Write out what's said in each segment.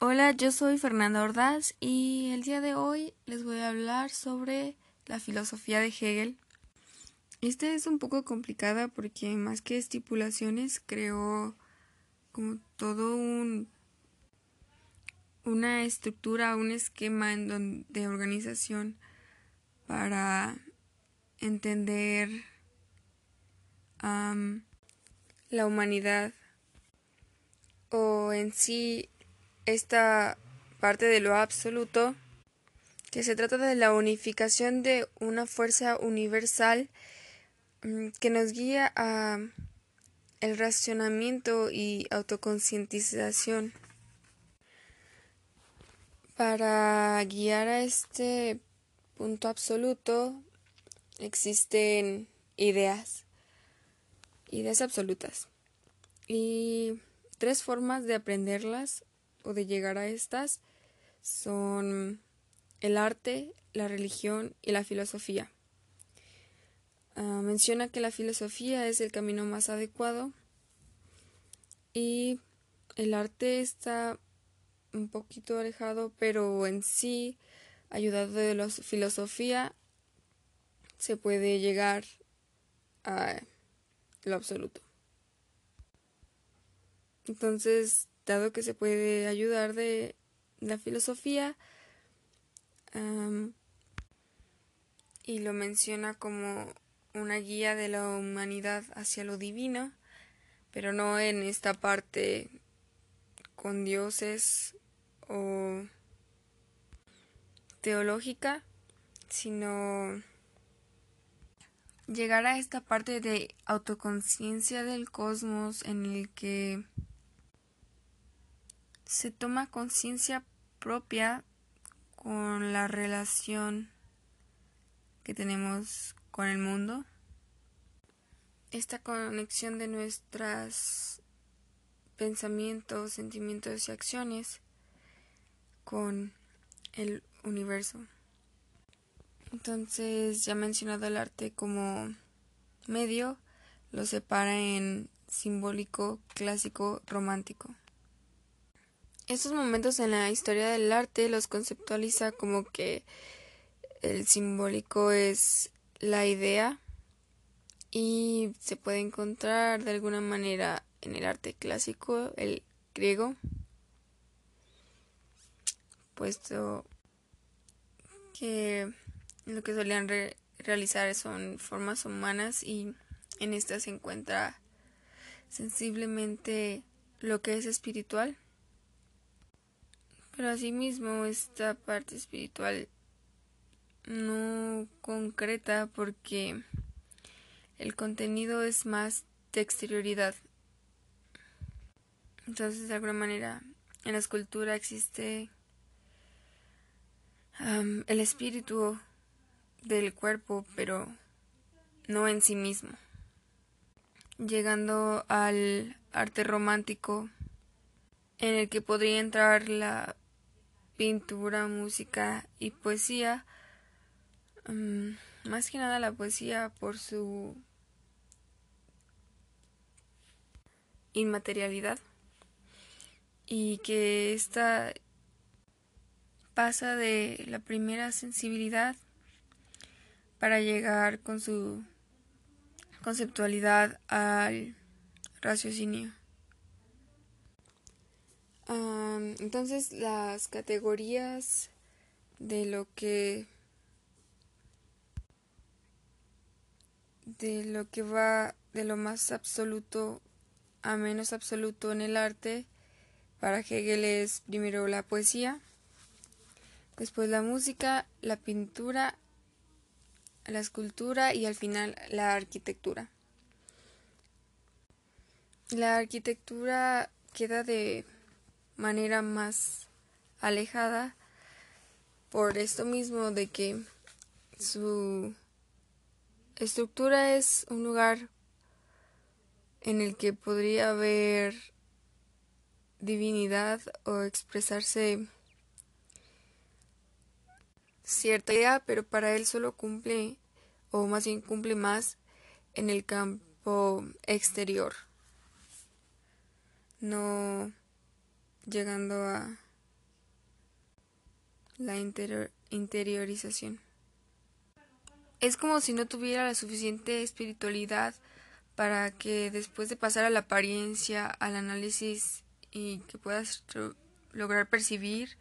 Hola, yo soy Fernanda Ordaz y el día de hoy les voy a hablar sobre la filosofía de Hegel. Esta es un poco complicada porque más que estipulaciones creó como todo un una estructura, un esquema en de organización para entender la humanidad o en sí esta parte de lo absoluto que se trata de la unificación de una fuerza universal mm, que nos guía a el racionamiento y autoconcientización. Para guiar a este punto absoluto existen ideas, ideas absolutas. Y tres formas de aprenderlas de llegar a estas son el arte, la religión y la filosofía. Ah, menciona que la filosofía es el camino más adecuado y el arte está un poquito alejado, pero en sí, ayudado de la filosofía, se puede llegar a lo absoluto. Entonces, dado que se puede ayudar de la filosofía, y lo menciona como una guía de la humanidad hacia lo divino, pero no en esta parte con dioses o teológica, sino llegar a esta parte de autoconciencia del cosmos en el que se toma conciencia propia con la relación que tenemos con el mundo, esta conexión de nuestros pensamientos, sentimientos y acciones con el universo. Entonces, ya mencionado el arte como medio, lo separa en simbólico, clásico, romántico. Estos momentos en la historia del arte los conceptualiza como que el simbólico es la idea y se puede encontrar de alguna manera en el arte clásico, el griego, puesto que lo que solían realizar son formas humanas y en esta se encuentra sensiblemente lo que es espiritual. Pero asimismo esta parte espiritual no concreta porque el contenido es más de exterioridad. Entonces, de alguna manera, en la escultura existe el espíritu del cuerpo, pero no en sí mismo. Llegando al arte romántico, en el que podría entrar la pintura, música y poesía, más que nada la poesía por su inmaterialidad y que esta pasa de la primera sensibilidad para llegar con su conceptualidad al raciocinio. Entonces las categorías de lo que de lo que va de lo más absoluto a menos absoluto en el arte, para Hegel es primero la poesía, después la música, la pintura, la escultura y al final la arquitectura. La arquitectura queda de manera más alejada por esto mismo de que su estructura es un lugar en el que podría haber divinidad o expresarse cierta idea, pero para él solo cumple, o más bien cumple más en el campo exterior, no llegando a la interiorización. Es como si no tuviera la suficiente espiritualidad para que después de pasar a la apariencia, al análisis y que puedas lograr percibir,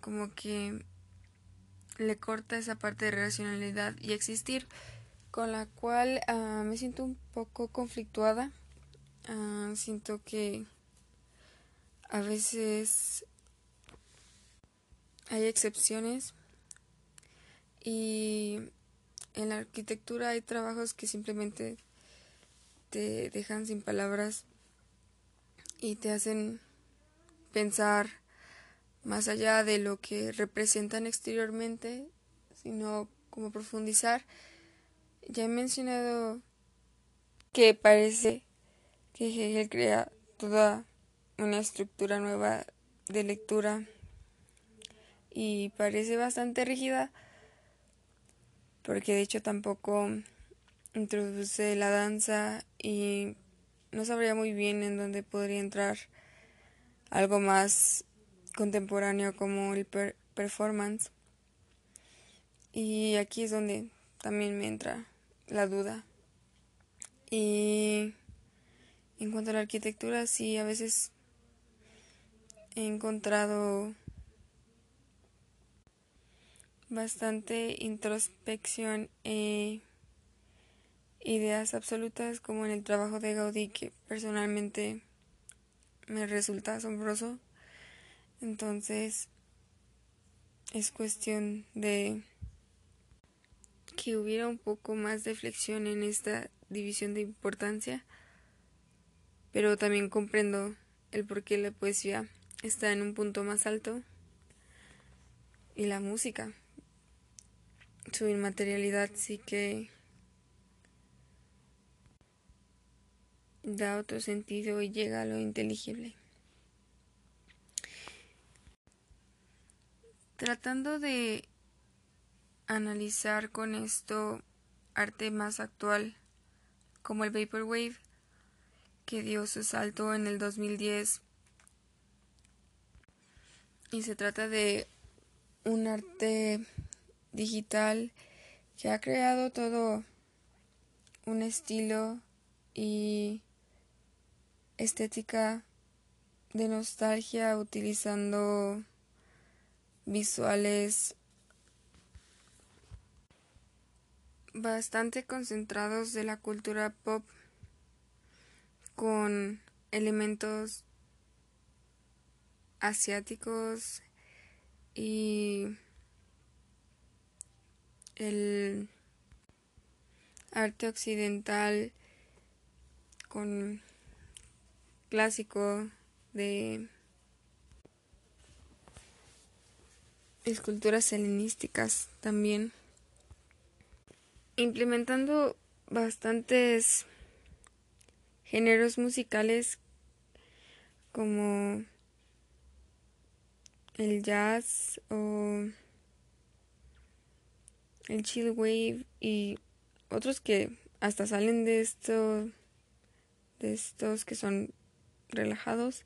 como que le corta esa parte de racionalidad y existir, con la cual me siento un poco conflictuada. siento que a veces hay excepciones y en la arquitectura hay trabajos que simplemente te dejan sin palabras y te hacen pensar más allá de lo que representan exteriormente, sino como profundizar. Ya he mencionado que parece que Hegel crea toda una estructura nueva de lectura y parece bastante rígida porque de hecho tampoco introduce la danza y no sabría muy bien en dónde podría entrar algo más contemporáneo como el performance. Y aquí es donde también me entra la duda. Y en cuanto a la arquitectura, sí, a veces he encontrado bastante introspección e ideas absolutas como en el trabajo de Gaudí que personalmente me resulta asombroso. Entonces es cuestión de que hubiera un poco más de flexión en esta división de importancia, pero también comprendo el por qué la poesía está en un punto más alto y la música su inmaterialidad sí que da otro sentido y llega a lo inteligible. Tratando de analizar con esto arte más actual como el Vaporwave que dio su salto en el 2010 y se trata de un arte digital que ha creado todo un estilo y estética de nostalgia utilizando visuales bastante concentrados de la cultura pop con elementos asiáticos y el arte occidental con clásico de esculturas helenísticas también. Implementando bastantes géneros musicales como el jazz o el chill wave y otros que hasta salen de esto de estos que son relajados.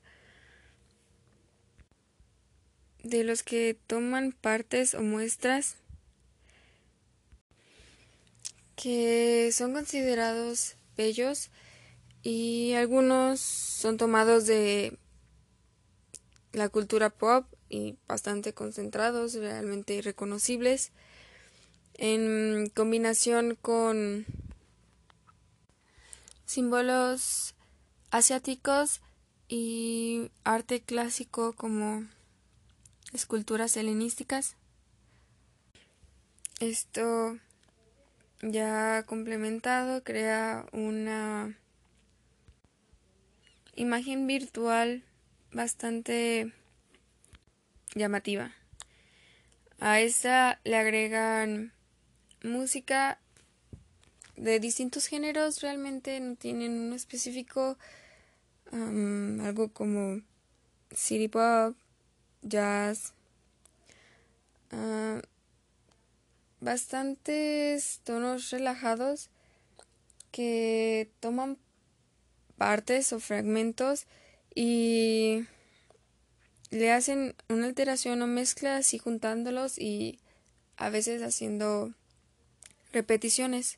De los que toman partes o muestras que son considerados bellos y algunos son tomados de la cultura pop y bastante concentrados, realmente reconocibles en combinación con símbolos asiáticos y arte clásico como esculturas helenísticas. Esto ya complementado crea una imagen virtual bastante llamativa. A esta le agregan música de distintos géneros realmente no tienen uno específico algo como city pop jazz bastantes tonos relajados que toman partes o fragmentos y le hacen una alteración o mezcla así juntándolos y a veces haciendo repeticiones.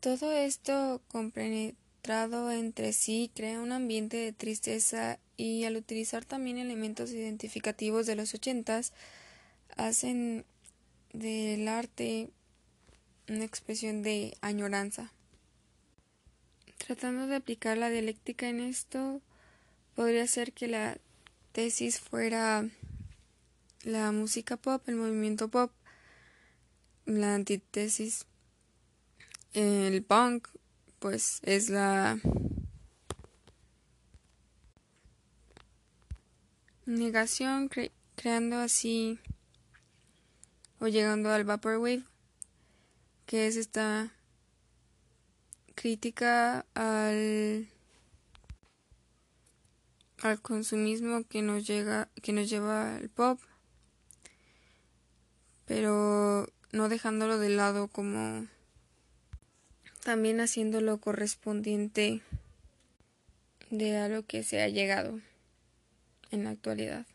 Todo esto compenetrado entre sí crea un ambiente de tristeza y al utilizar también elementos identificativos de los ochentas hacen del arte una expresión de añoranza. Tratando de aplicar la dialéctica en esto, podría ser que la tesis fuera la música pop, el movimiento pop, la antítesis, el punk, pues es la negación, creando así o llegando al vaporwave, que es esta crítica al al consumismo que nos llega que nos lleva al pop pero no dejándolo de lado como también haciéndolo correspondiente de a lo que se ha llegado en la actualidad.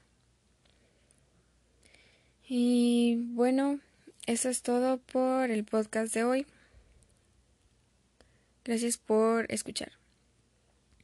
Y bueno, eso es todo por el podcast de hoy. Gracias por escuchar.